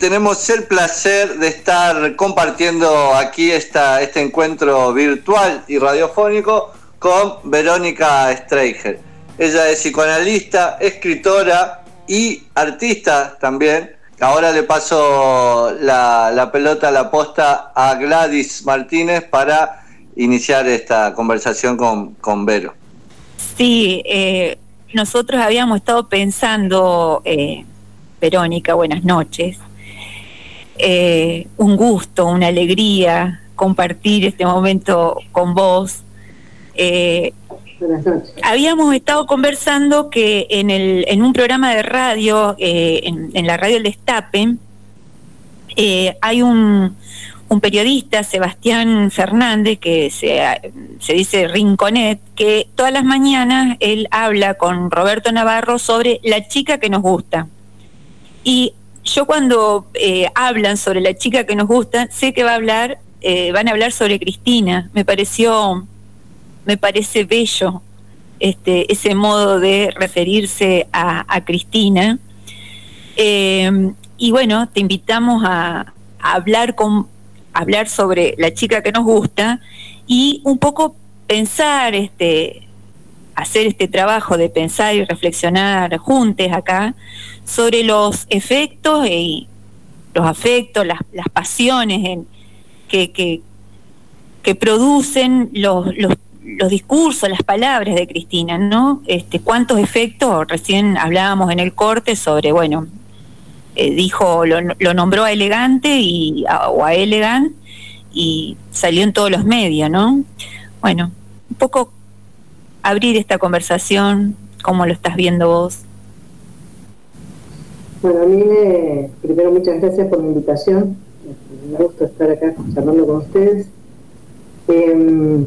tenemos el placer de estar compartiendo aquí esta, este encuentro virtual y radiofónico con Verónica Streicher. Ella es psicoanalista, escritora y artista también. Ahora le paso la, pelota, la posta a Gladys Martínez para iniciar esta conversación con, con Vero. Sí, eh, nosotros habíamos estado pensando, eh, Verónica, buenas noches, eh, un gusto, una alegría compartir este momento con vos. Eh, habíamos estado conversando que en, el, en un programa de radio, eh, en, la radio El Destape, hay un, un, periodista, Sebastián Fernández, que se, se dice Rinconet, que todas las mañanas él habla con Roberto Navarro sobre la chica que nos gusta. Y yo cuando eh, hablan sobre la chica que nos gusta, sé que va a hablar, eh, van a hablar sobre Cristina. Me pareció, me parece bello este, ese modo de referirse a, Cristina. Eh, y bueno, te invitamos a, hablar con, hablar sobre la chica que nos gusta y un poco pensar, este, hacer este trabajo de pensar y reflexionar juntos acá sobre los efectos y los afectos, las, pasiones en, que, que, producen los, los, discursos, las palabras de Cristina, ¿no? Este, ¿Cuántos efectos? Recién hablábamos en el corte sobre, bueno, eh, dijo, lo, lo, nombró a elegante y, o a elegant y salió en todos los medios, ¿no? Bueno, un poco abrir esta conversación, ¿cómo lo estás viendo vos? Bueno, a mí me, primero muchas gracias por la invitación, me gusta estar acá charlando con ustedes. Em,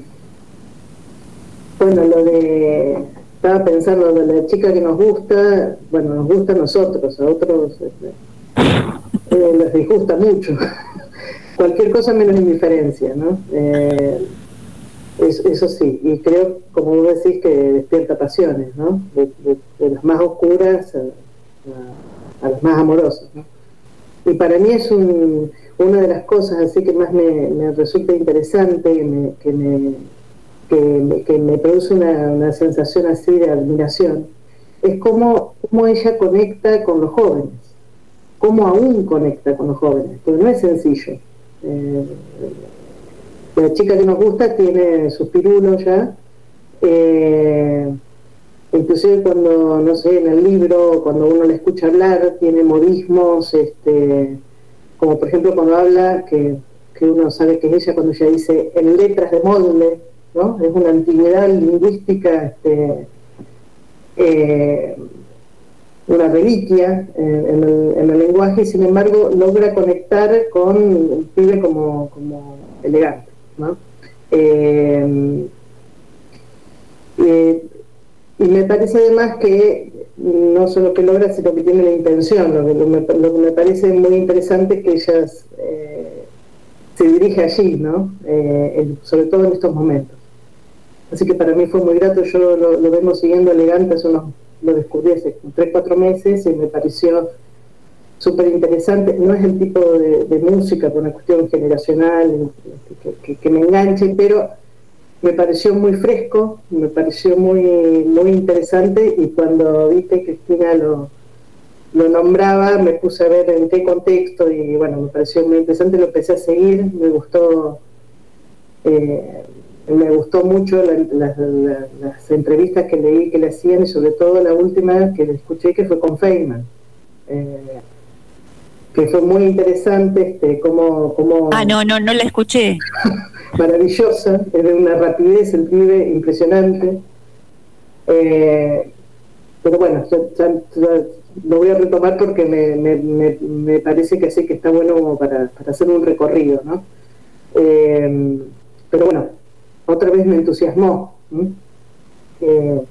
bueno, lo de, estaba pensando, de la chica que nos gusta, bueno, nos gusta a nosotros, a otros este, eh, les disgusta mucho. Cualquier cosa menos indiferencia, ¿no? Eh, eso, sí, y creo, como vos decís, que despierta pasiones, ¿no? De, las más oscuras a, las más amorosas, ¿no? Y para mí es una de las cosas así que más me, resulta interesante, que me, que me, produce una, sensación así de admiración, es cómo, cómo ella conecta con los jóvenes, cómo aún conecta con los jóvenes, porque no es sencillo. Eh, la chica que nos gusta tiene sus pirulos ya. Eh, inclusive cuando, no sé, en el libro, cuando uno le escucha hablar, tiene modismos, este, como por ejemplo cuando habla, que, uno sabe que es ella cuando ella dice en letras de molde, ¿no? Es una antigüedad lingüística, este, eh, una reliquia en, el, lenguaje, y sin embargo logra conectar con un pibe como, como elegante. Eh, eh, y me parece además que no solo que logra, sino que tiene la intención. Lo que, me, parece muy interesante es que ella eh, se dirige allí, ¿no? sobre todo en estos momentos. Así que para mí fue muy grato, yo lo, lo vengo siguiendo elegante, eso lo descubrí hace tres, cuatro meses y me pareció súper interesante. No es el tipo de, música por una cuestión generacional que, me enganche, pero me pareció muy fresco, me pareció muy, muy interesante y cuando vi que Cristina lo, lo nombraba me puse a ver en qué contexto y bueno, me pareció muy interesante, lo empecé a seguir, me gustó. Eh, me gustó mucho las entrevistas que leí que le hacían y sobre todo la última que escuché que fue con Feynman. Eh, que fue muy interesante, este, como, como... Ah, no, no, no la escuché. maravillosa, es de una rapidez el pibe impresionante. Eh, pero bueno, lo voy a retomar porque me, me, me, parece que sí que está bueno para, para hacer un recorrido, ¿no? Eh, pero bueno, otra vez me entusiasmó. Eh,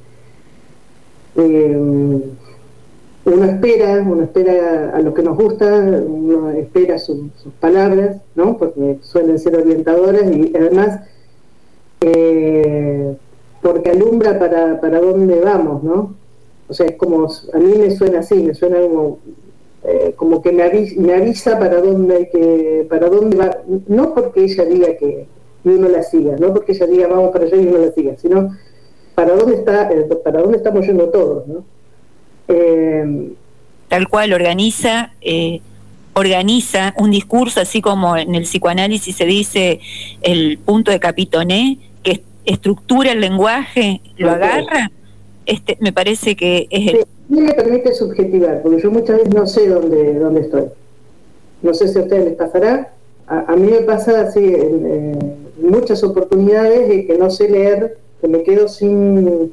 uno espera, uno espera a lo que nos gusta, uno espera sus palabras, ¿no? Porque suelen ser orientadoras y además eh, porque alumbra para, para dónde vamos, ¿no? O sea, es como, a mí me suena así, me suena como eh, como que me avisa, me avisa para dónde hay que, para dónde va, no porque ella diga que uno la siga, no porque ella diga vamos para allá y uno la siga, sino para dónde está, para dónde estamos yendo todos, ¿no? Eh, Tal cual organiza, organiza un discurso así como en el psicoanálisis se dice el punto de capitoné, que estructura el lenguaje, lo agarra. Este, me parece que es el mí me permite subjetivar, porque yo muchas veces no sé dónde, dónde estoy. No sé si a ustedes les pasará. A, mí me pasa así en, muchas oportunidades de que no sé leer, que me quedo sin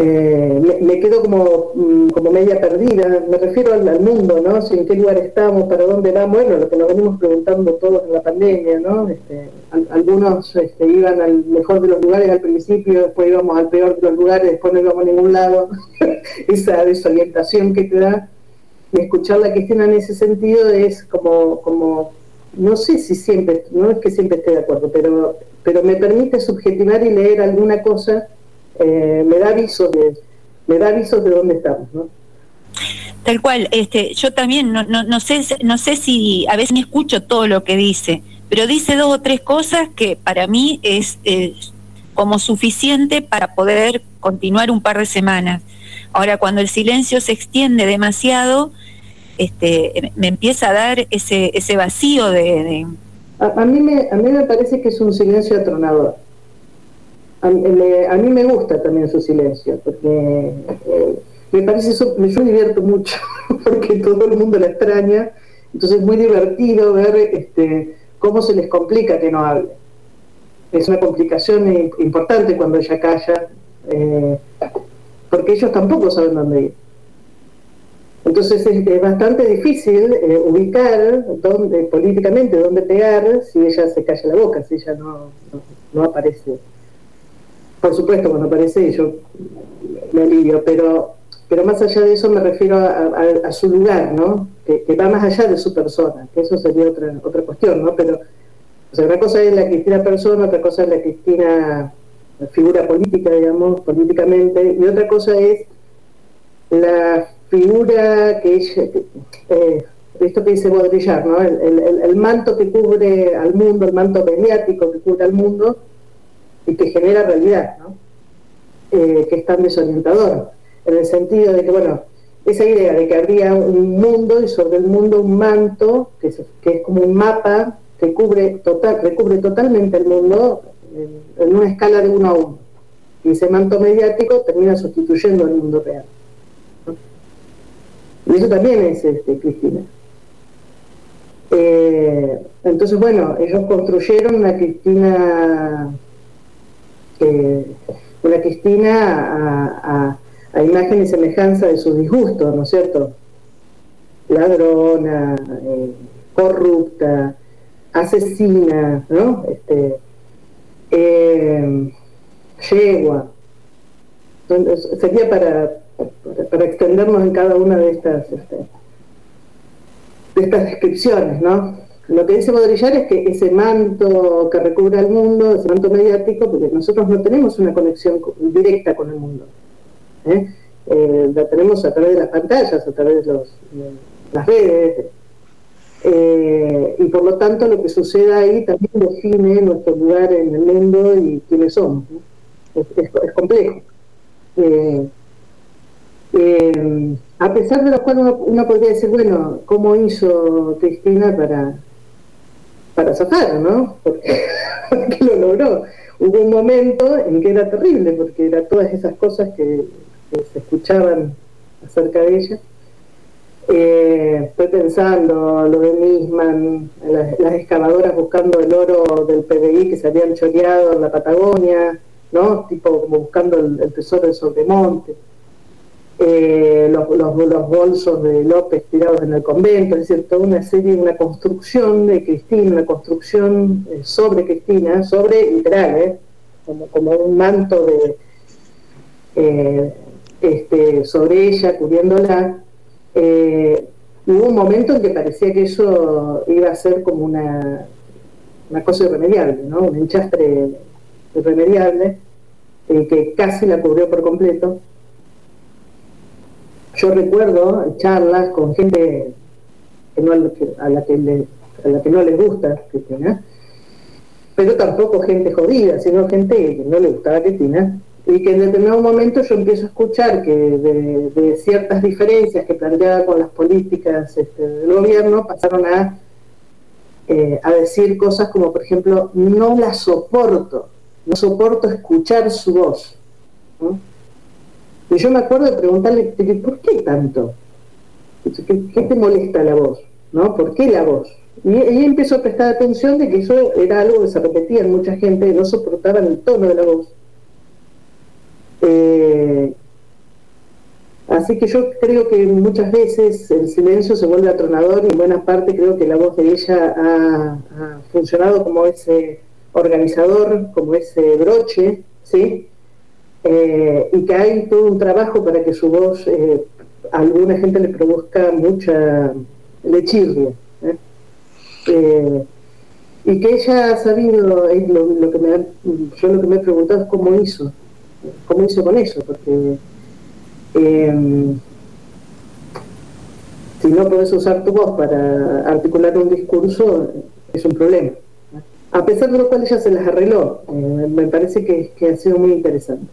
eh, me, quedo como, mm, como media perdida, me refiero al, mundo, ¿no? en qué lugar estamos, para dónde vamos, bueno, lo que nos venimos preguntando todos en la pandemia, ¿no? Este, algunos este, iban al mejor de los lugares al principio, después íbamos al peor de los lugares, después no íbamos a ningún lado, esa desorientación que te da, escuchar la Cristina en ese sentido es como, como, no sé si siempre, no es que siempre esté de acuerdo, pero, pero me permite subjetivar y leer alguna cosa eh, me da aviso de, me da aviso de dónde estamos, ¿no? Tal cual, este, yo también no, no, no sé, no sé si a veces ni escucho todo lo que dice, pero dice dos o tres cosas que para mí es como suficiente para poder continuar un par de semanas. Ahora, cuando el silencio se extiende demasiado, este, me empieza a dar ese, ese vacío de... A, mí me, a mí me parece que es un silencio atronador a, mí me gusta también su silencio, porque eh, me parece, eso, yo me divierto mucho, porque todo el mundo la extraña, entonces es muy divertido ver este, cómo se les complica que no hable. Es una complicación importante cuando ella calla, eh, porque ellos tampoco saben dónde ir. Entonces es, bastante difícil eh, ubicar dónde, políticamente dónde pegar si ella se calla la boca, si ella no, no aparece por supuesto, cuando aparece yo me alivio, pero, pero más allá de eso me refiero a, su lugar, ¿no? Que, va más allá de su persona, que eso sería otra, otra cuestión, ¿no? Pero o una cosa es la Cristina persona, otra cosa es la Cristina figura política, digamos, políticamente, y otra cosa es la figura que ella, eh, esto que dice Baudrillard, ¿no? El, el, manto que cubre al mundo, el manto mediático que cubre al mundo, y que genera realidad, ¿no? Eh, que es tan desorientador, en el sentido de que, bueno, esa idea de que habría un mundo y sobre el mundo un manto, que es, que como un mapa que cubre total, recubre totalmente el mundo en, una escala de uno a uno. Y ese manto mediático termina sustituyendo al mundo real. Y eso también es este, Cristina. Eh, entonces, bueno, ellos construyeron una Cristina una Cristina a, imagen y semejanza de sus disgustos, ¿no es cierto? Ladrona, eh, corrupta, asesina, ¿no? Este, eh, yegua. sería para, para, extendernos en cada una de estas, este, de estas descripciones, ¿no? Lo que dice Baudrillard es que ese manto que recubre al mundo, ese manto mediático, porque nosotros no tenemos una conexión directa con el mundo. ¿eh? Eh, la tenemos a través de las pantallas, a través de, las redes. Eh, y por lo tanto lo que sucede ahí también define nuestro lugar en el mundo y quiénes somos. Es, complejo. a pesar de lo cual uno, podría decir, bueno, ¿cómo hizo Cristina para, para zafar, ¿no? Porque, lo logró. Hubo un momento en que era terrible, porque eran todas esas cosas que, se escuchaban acerca de ella. Eh, pensando lo de Nisman, las, excavadoras buscando el oro del PBI que se habían choreado en la Patagonia, ¿no? Tipo como buscando el, el tesoro del Sobremonte. Eh, los, bolsos de López tirados en el convento, es decir, toda una serie, una construcción de Cristina, una construcción eh, sobre Cristina, sobre literal, ¿eh? como, un manto de este, sobre ella, cubriéndola. hubo un momento en que parecía que eso iba a ser como una, una cosa irremediable, un enchastre irremediable, que casi la cubrió por completo yo recuerdo charlas con gente a, la que a la que no les gusta Cristina, pero tampoco gente jodida, sino gente que no le gustaba Cristina, y que en determinado momento yo empiezo a escuchar que de, ciertas diferencias que planteaba con las políticas este, del gobierno pasaron a, eh, a decir cosas como, por ejemplo, no la soporto, no soporto escuchar su voz. Y yo me acuerdo de preguntarle, ¿por qué tanto? ¿Qué, te molesta la voz? ¿No? ¿Por qué la voz? Y ella empezó a prestar atención de que eso era algo que se repetía en mucha gente, no soportaban el tono de la voz. Eh, así que yo creo que muchas veces el silencio se vuelve atronador y en buena parte creo que la voz de ella ha, funcionado como ese organizador, como ese broche, ¿sí? Eh, y que hay todo un trabajo para que su voz eh, a alguna gente le produzca mucha lechirria. y que ella ha sabido, lo, que me yo lo que me he preguntado es cómo hizo, cómo hizo con eso, porque em, si no puedes usar tu voz para articular un discurso, es un problema. A pesar de lo cual ella se las arregló, eh, me parece que, ha sido muy interesante.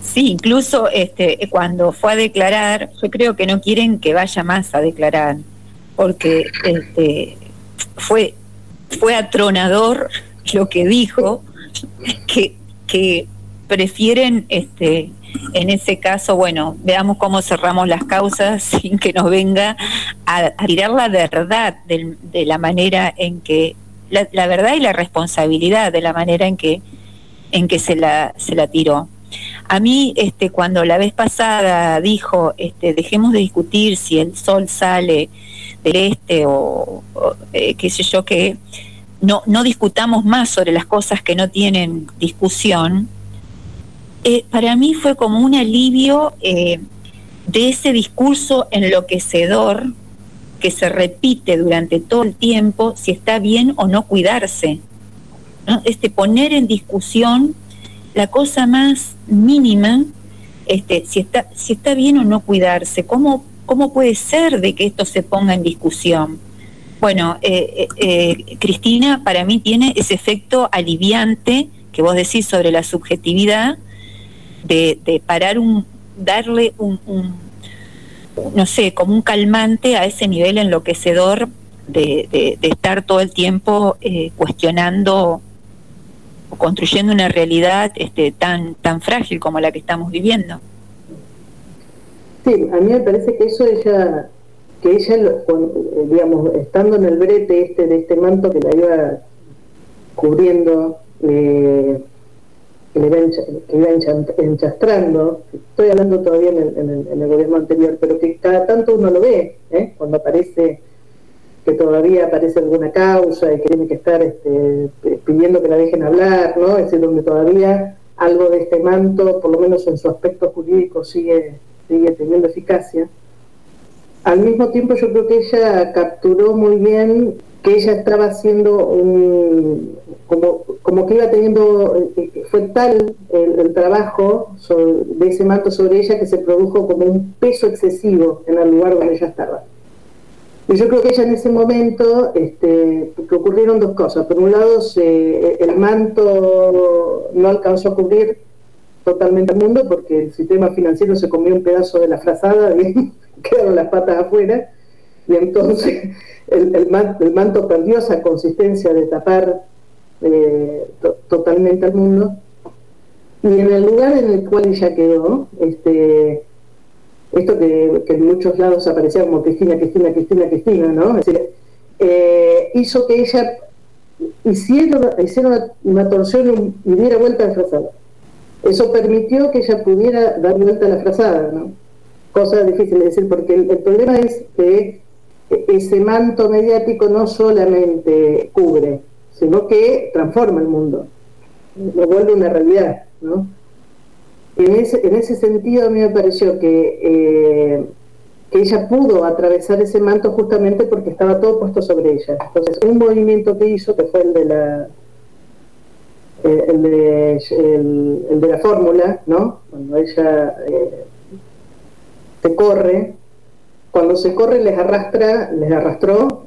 Sí, incluso este, cuando fue a declarar, yo creo que no quieren que vaya más a declarar, porque este, fue, fue atronador lo que dijo, que, que prefieren, este, en ese caso, bueno, veamos cómo cerramos las causas sin que nos venga a, tirar la verdad de, la manera en que, la, verdad y la responsabilidad de la manera en que, en que se la, se la tiró. A mí, este, cuando la vez pasada dijo, este, dejemos de discutir si el sol sale del este o, eh, qué sé yo, que no, no discutamos más sobre las cosas que no tienen discusión, eh, para mí fue como un alivio eh, de ese discurso enloquecedor que se repite durante todo el tiempo si está bien o no cuidarse. Este, poner en discusión la cosa más mínima, este, si, está, si está bien o no cuidarse, ¿cómo, cómo puede ser de que esto se ponga en discusión. Bueno, eh, Cristina para mí tiene ese efecto aliviante que vos decís sobre la subjetividad, de, parar un, darle un, no sé, como un calmante a ese nivel enloquecedor de, estar todo el tiempo eh, cuestionando construyendo una realidad este, tan, tan frágil como la que estamos viviendo. Sí, a mí me parece que eso ella, que ella, eh, digamos, estando en el brete este de este manto que la iba cubriendo, eh, que iba, enchastrando, estoy hablando todavía en el, gobierno anterior, pero que cada tanto uno lo ve, ¿eh? cuando aparece que todavía aparece alguna causa y que tiene que estar este, pidiendo que la dejen hablar, ¿no? Es decir, donde todavía algo de este manto, por lo menos en su aspecto jurídico, sigue, sigue teniendo eficacia. Al mismo tiempo yo creo que ella capturó muy bien que ella estaba haciendo un, como, como que iba teniendo, eh, eh, fue tal el, trabajo de ese manto sobre ella que se produjo como un peso excesivo en el lugar donde ella estaba. Y yo creo que ella en ese momento, este, que ocurrieron dos cosas. Por un lado, el manto no alcanzó a cubrir totalmente el mundo porque el sistema financiero se comió un pedazo de la frazada y quedaron las patas afuera. Y entonces el, manto perdió esa consistencia de tapar eh, totalmente al mundo. Y en el lugar en el cual ella quedó, este, esto que, en muchos lados aparecía como Cristina, Cristina, Cristina, Cristina, ¿no? Eh, hizo que ella hiciera, hiciera una, torsión y, diera vuelta a la. Eso permitió que ella pudiera dar vuelta a la frazada, ¿no? Cosa difícil de decir, porque el problema es que ese manto mediático no solamente cubre, sino que transforma el mundo, lo vuelve una realidad. ¿no? En, ese, en ese sentido a mí me pareció que, eh, que ella pudo atravesar ese manto justamente porque estaba todo puesto sobre ella. Entonces, un movimiento que hizo, que fue el de la eh, el de, la fórmula, ¿no? Cuando ella eh, se corre, cuando se corre les arrastra, les arrastró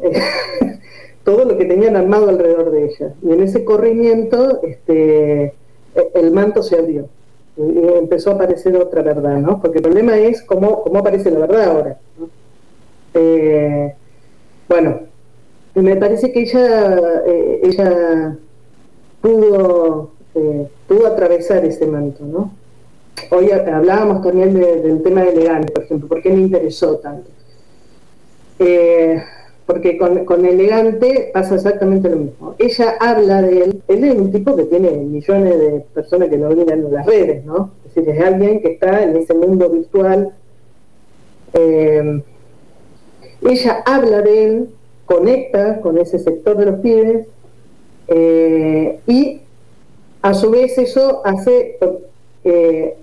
todo lo que tenían armado alrededor de ella. Y en ese corrimiento este, e, el manto se abrió empezó a aparecer otra verdad, ¿no? Porque el problema es cómo, cómo aparece la verdad ahora. Eh, bueno, me parece que ella, eh, ella pudo, eh, pudo atravesar ese manto, ¿no? Hoy hablábamos también del tema de elegante, por ejemplo, ¿por qué me interesó tanto? Porque con, elegante pasa exactamente lo mismo. Ella habla de él, él es un tipo que tiene millones de personas que lo miran en las redes, ¿no? Es decir, es alguien que está en ese mundo virtual. ella habla de él conecta con ese sector de los pibes eh, y a su vez eso hace, eh,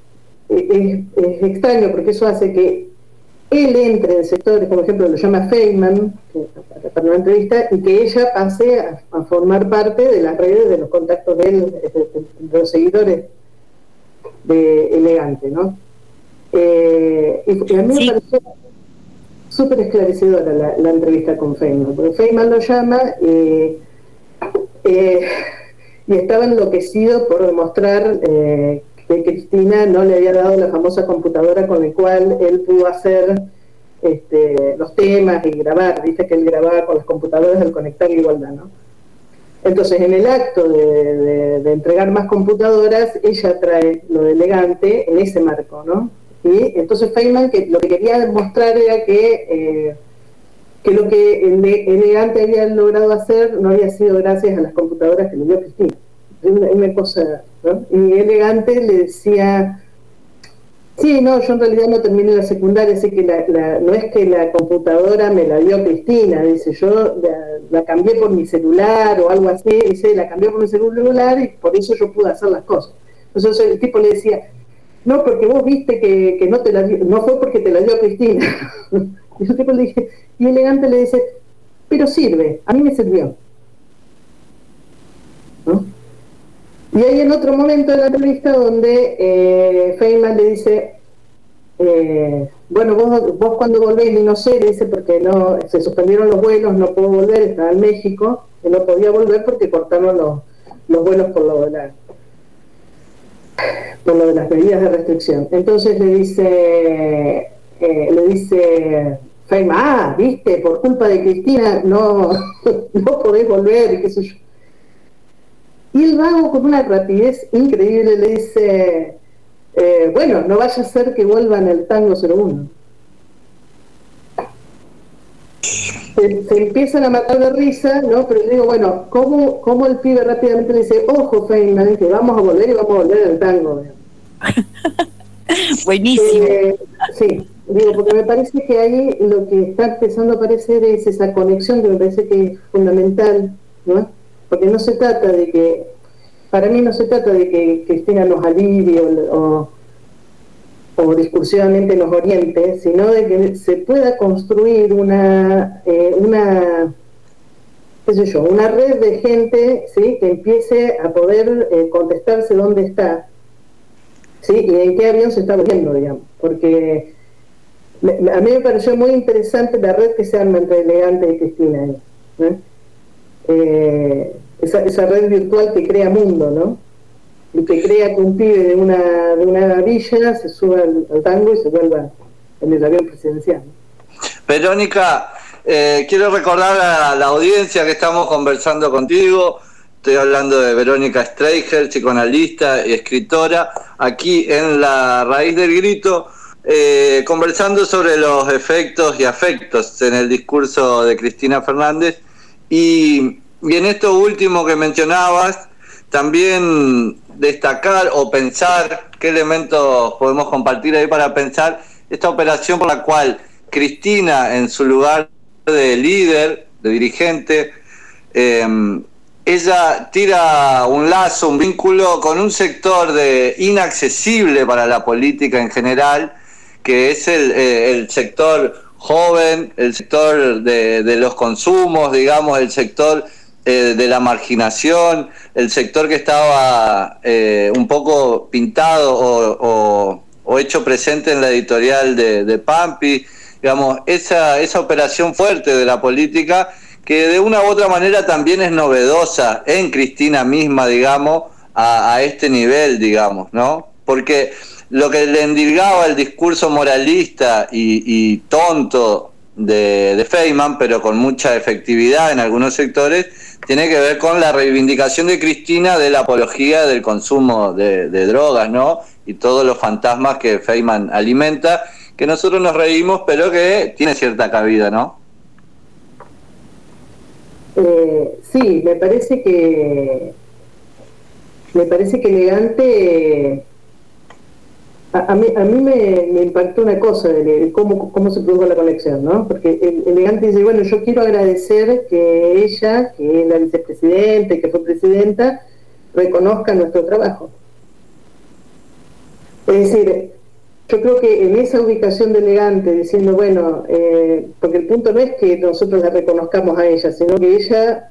es, extraño porque eso hace que él entre en sectores, por ejemplo lo llama Feynman para una entrevista, y que ella pase a, formar parte de las redes, de los contactos de él, de, los seguidores de Elegante, ¿no? Eh, y, a mí me pareció súper esclarecedora la, entrevista con Feynman, porque Feynman lo llama eh, y estaba enloquecido por demostrar eh, que Cristina no le había dado la famosa computadora con la cual él pudo hacer este, los temas y grabar. Dice que él grababa con las computadoras al conectar la igualdad, ¿no? Entonces, en el acto de, entregar más computadoras, ella trae lo de elegante en ese marco, ¿no? Y entonces Feynman que lo que quería demostrar era que, eh, que lo que Elegante había logrado hacer no había sido gracias a las computadoras que le dio Cristina. Una, cosa, Y Elegante le decía, sí, no, yo en realidad no terminé la secundaria, así que la, no es que la computadora me la dio Cristina, dice, yo la, cambié por mi celular o algo así, dice, la cambié por mi celular y por eso yo pude hacer las cosas. Entonces el tipo le decía, no, porque vos viste que, no te la no fue porque te la dio Cristina. y yo le dije, y elegante le dice, pero sirve, a mí me sirvió. Y hay en otro momento de la entrevista donde eh, Feynman le dice, eh, bueno, vos, vos cuando volvés, y no sé, le dice, porque no se suspendieron los vuelos, no puedo volver, estaba en México, y no podía volver porque cortaron los, los vuelos por lo de por lo de las medidas de restricción. Entonces le dice, eh, le dice Feima, ah, viste, por culpa de Cristina no, no podés volver, qué sé yo. Y el vago con una rapidez increíble le dice, eh, bueno, no vaya a ser que vuelvan el tango 01 se, empiezan a matar de risa, ¿no? Pero digo, bueno, ¿cómo, cómo el pibe rápidamente le dice, ojo, Feynman, que vamos a volver y vamos a volver al tango? Buenísimo. Eh, sí, digo, porque me parece que ahí lo que está empezando a aparecer es esa conexión que me parece que es fundamental, ¿no? Porque no se trata de que, para mí no se trata de que Cristina nos alivie o o discursivamente nos oriente, sino de que se pueda construir una, eh, una qué yo, una red de gente ¿sí? que empiece a poder eh, contestarse dónde está ¿sí? y en qué avión se está viendo, digamos. Porque a mí me pareció muy interesante la red que se arma entre Elegante y Cristina. Eh, esa, esa red virtual que crea mundo, ¿no? que crea que un pibe de una, de una villa se suba al, tango y se vuelva en el avión presidencial. Verónica, eh, quiero recordar a la audiencia que estamos conversando contigo. Estoy hablando de Verónica Streicher, psicoanalista y escritora, aquí en La Raíz del Grito, eh, conversando sobre los efectos y afectos en el discurso de Cristina Fernández. Y, y en esto último que mencionabas, también destacar o pensar qué elementos podemos compartir ahí para pensar esta operación por la cual Cristina, en su lugar de líder, de dirigente, em, ella tira un lazo, un vínculo con un sector de inaccesible para la política en general, que es el, eh, sector joven, el sector de, de los consumos, digamos, el sector eh, de la marginación, el sector que estaba eh, un poco pintado o, o hecho presente en la editorial de, de Pampi, digamos, esa, esa operación fuerte de la política que de una u otra manera también es novedosa en Cristina misma, digamos, a, este nivel, digamos, ¿no? Porque lo que le endilgaba el discurso moralista y, tonto de, Feynman, pero con mucha efectividad en algunos sectores, tiene que ver con la reivindicación de Cristina de la apología del consumo de, de drogas, ¿no? Y todos los fantasmas que Feynman alimenta, que nosotros nos reímos, pero que tiene cierta cabida, ¿no? Eh, sí, me parece que me parece que elegante a, mí, a mí me, impactó una cosa de cómo, cómo se produjo la conexión, ¿no? Porque el, elegante dice, bueno, yo quiero agradecer que ella, que es la vicepresidenta que fue presidenta, reconozca nuestro trabajo. Es decir, yo creo que en esa ubicación de elegante, diciendo, bueno, eh, porque el punto no es que nosotros la reconozcamos a ella, sino que ella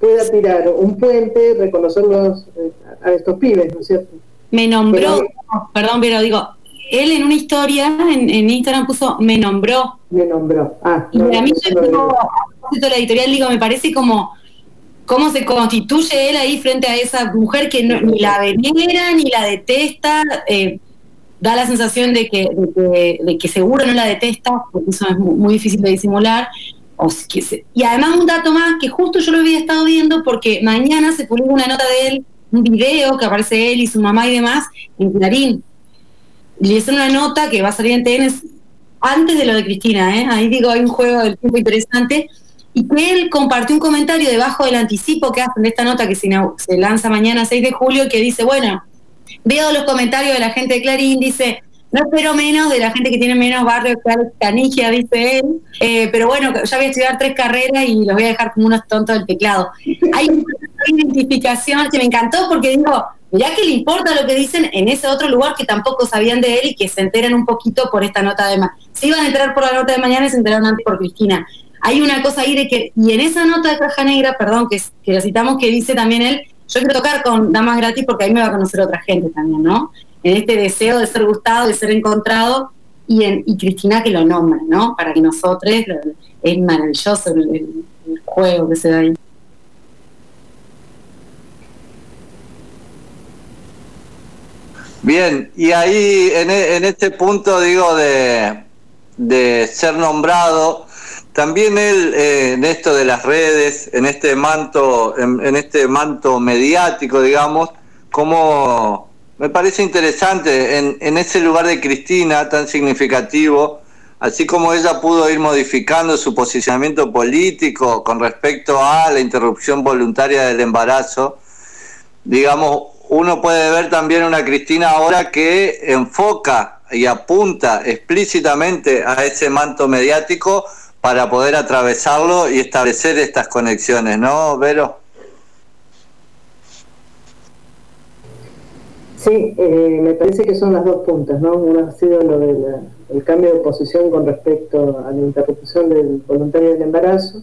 pueda tirar un puente, reconocerlos eh, a estos pibes, ¿no es cierto? Me nombró, perdón, pero digo, él en una historia en, Instagram puso, me nombró. Me nombró, ah. Y a mí yo digo, la editorial, digo, me parece como cómo se constituye él ahí frente a esa mujer que ni la venera, ni la detesta, eh, da la sensación de que, de que, seguro no la detesta, porque eso es muy, difícil de disimular. O y además un dato más, que justo yo lo había estado viendo porque mañana se publica una nota de él, un video que aparece él y su mamá y demás en Clarín. Y es una nota que va a salir en TN antes de lo de Cristina, ¿eh? ahí digo, hay un juego del tiempo interesante, y que él compartió un comentario debajo del anticipo que hacen de esta nota que se, se lanza mañana 6 de julio, que dice, bueno, Veo los comentarios de la gente de Clarín, dice, no espero menos de la gente que tiene menos barrio que Canigia, dice él, eh, pero bueno, ya voy a estudiar tres carreras y los voy a dejar como unos tontos del teclado. Hay una identificación que me encantó porque digo, mirá que le importa lo que dicen en ese otro lugar que tampoco sabían de él y que se enteran un poquito por esta nota de mañana. Se iban a enterar por la nota de mañana y se enteraron antes por Cristina. Hay una cosa ahí de que, y en esa nota de caja negra, perdón, que, que la citamos, que dice también él, yo quiero tocar con Damas Gratis porque ahí me va a conocer otra gente también, ¿no? En este deseo de ser gustado, de ser encontrado, y, en, Cristina que lo nombra, ¿no? Para que nosotros, es maravilloso el, juego que se da ahí. Bien, y ahí en, e, en este punto digo de, de ser nombrado, también él eh, en esto de las redes, en este manto, en, este manto mediático, digamos, como me parece interesante en, en, ese lugar de Cristina tan significativo, así como ella pudo ir modificando su posicionamiento político con respecto a la interrupción voluntaria del embarazo, digamos, uno puede ver también una Cristina ahora que enfoca y apunta explícitamente a ese manto mediático para poder atravesarlo y establecer estas conexiones, ¿no, Vero? Sí, eh, me parece que son las dos puntas, ¿no? Uno ha sido lo del cambio de posición con respecto a la interrupción del voluntario del embarazo,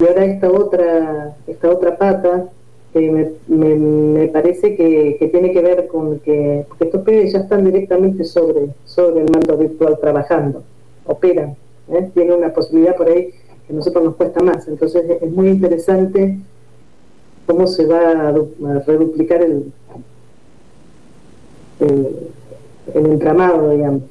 y ahora esta otra, esta otra pata que me, me, parece que, tiene que ver con que estos pibes ya están directamente sobre, sobre el mando virtual trabajando, operan ¿eh? tiene una posibilidad por ahí que a nosotros nos cuesta más. Entonces es muy interesante cómo se va a, reduplicar el, el, el entramado, digamos.